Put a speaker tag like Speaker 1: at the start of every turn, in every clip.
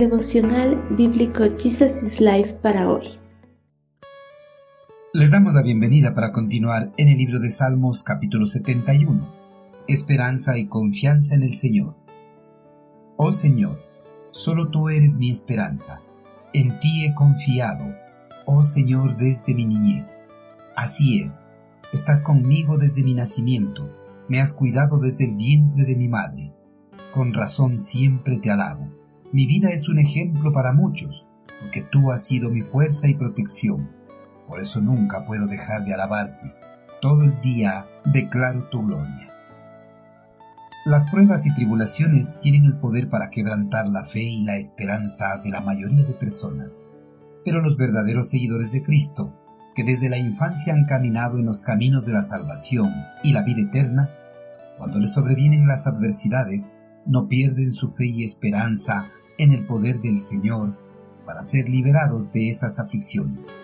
Speaker 1: Devocional Bíblico Jesus is Life para hoy.
Speaker 2: Les damos la bienvenida para continuar en el libro de Salmos capítulo 71. Esperanza y confianza en el Señor. Oh Señor, solo tú eres mi esperanza. En ti he confiado, oh Señor, desde mi niñez. Así es, estás conmigo desde mi nacimiento, me has cuidado desde el vientre de mi madre. Con razón siempre te alabo mi vida es un ejemplo para muchos, porque tú has sido mi fuerza y protección. Por eso nunca puedo dejar de alabarte. Todo el día declaro tu gloria. Las pruebas y tribulaciones tienen el poder para quebrantar la fe y la esperanza de la mayoría de personas. Pero los verdaderos seguidores de Cristo, que desde la infancia han caminado en los caminos de la salvación y la vida eterna, cuando les sobrevienen las adversidades, no pierden su fe y esperanza en el poder del Señor para ser liberados de esas aflicciones.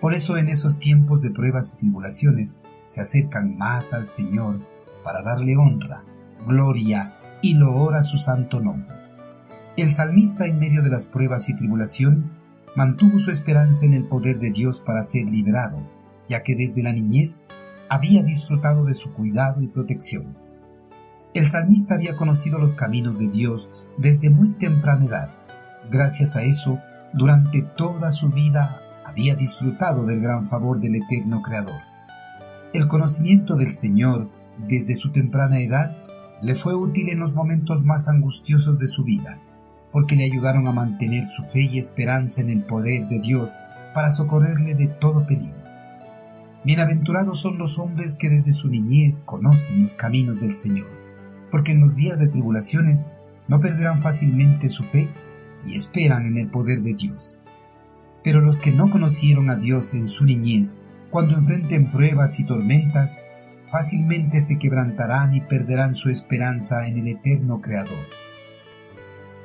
Speaker 2: Por eso en esos tiempos de pruebas y tribulaciones se acercan más al Señor para darle honra, gloria y loor a su santo nombre. El salmista en medio de las pruebas y tribulaciones mantuvo su esperanza en el poder de Dios para ser liberado, ya que desde la niñez había disfrutado de su cuidado y protección. El salmista había conocido los caminos de Dios desde muy temprana edad. Gracias a eso, durante toda su vida había disfrutado del gran favor del eterno Creador. El conocimiento del Señor desde su temprana edad le fue útil en los momentos más angustiosos de su vida, porque le ayudaron a mantener su fe y esperanza en el poder de Dios para socorrerle de todo peligro. Bienaventurados son los hombres que desde su niñez conocen los caminos del Señor porque en los días de tribulaciones no perderán fácilmente su fe y esperan en el poder de Dios. Pero los que no conocieron a Dios en su niñez, cuando enfrenten pruebas y tormentas, fácilmente se quebrantarán y perderán su esperanza en el eterno Creador.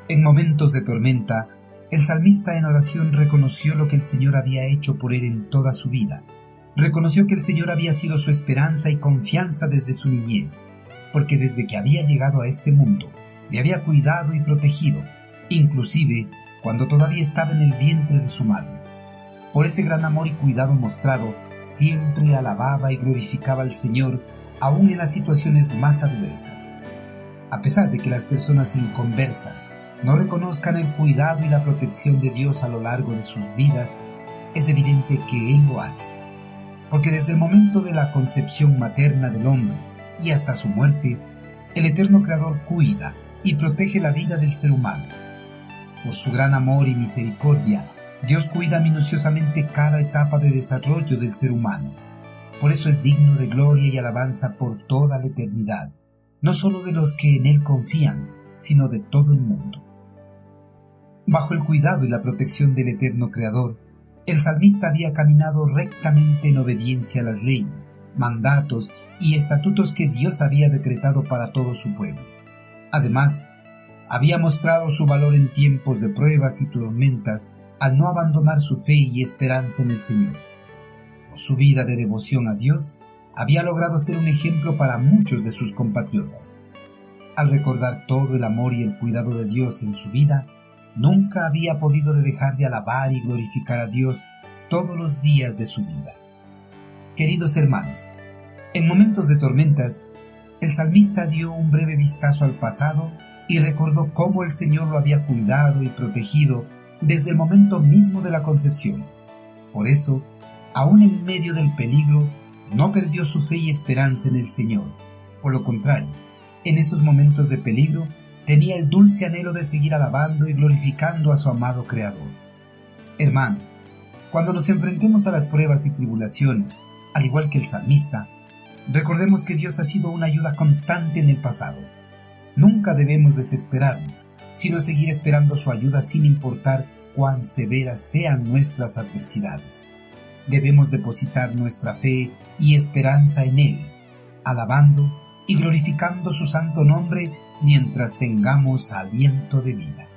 Speaker 2: En momentos de tormenta, el salmista en oración reconoció lo que el Señor había hecho por él en toda su vida. Reconoció que el Señor había sido su esperanza y confianza desde su niñez, porque desde que había llegado a este mundo le había cuidado y protegido, inclusive cuando todavía estaba en el vientre de su madre. Por ese gran amor y cuidado mostrado, siempre alababa y glorificaba al Señor aún en las situaciones más adversas. A pesar de que las personas inconversas no reconozcan el cuidado y la protección de Dios a lo largo de sus vidas, es evidente que Él lo hace. Porque desde el momento de la concepción materna del hombre y hasta su muerte, el eterno Creador cuida y protege la vida del ser humano. Por su gran amor y misericordia, Dios cuida minuciosamente cada etapa de desarrollo del ser humano. Por eso es digno de gloria y alabanza por toda la eternidad, no solo de los que en Él confían, sino de todo el mundo. Bajo el cuidado y la protección del eterno Creador, el salmista había caminado rectamente en obediencia a las leyes, mandatos y estatutos que Dios había decretado para todo su pueblo. Además, había mostrado su valor en tiempos de pruebas y tormentas al no abandonar su fe y esperanza en el Señor. Su vida de devoción a Dios, había logrado ser un ejemplo para muchos de sus compatriotas. Al recordar todo el amor y el cuidado de Dios en su vida, nunca había podido dejar de alabar y glorificar a Dios todos los días de su vida. Queridos hermanos, en momentos de tormentas, el salmista dio un breve vistazo al pasado y recordó cómo el Señor lo había cuidado y protegido desde el momento mismo de la concepción. Por eso, aún en medio del peligro, no perdió su fe y esperanza en el Señor. Por lo contrario, en esos momentos de peligro, tenía el dulce anhelo de seguir alabando y glorificando a su amado Creador. Hermanos, cuando nos enfrentemos a las pruebas y tribulaciones, al igual que el salmista, recordemos que Dios ha sido una ayuda constante en el pasado. Nunca debemos desesperarnos, sino seguir esperando su ayuda sin importar cuán severas sean nuestras adversidades. Debemos depositar nuestra fe y esperanza en Él, alabando y glorificando su santo nombre mientras tengamos aliento de vida.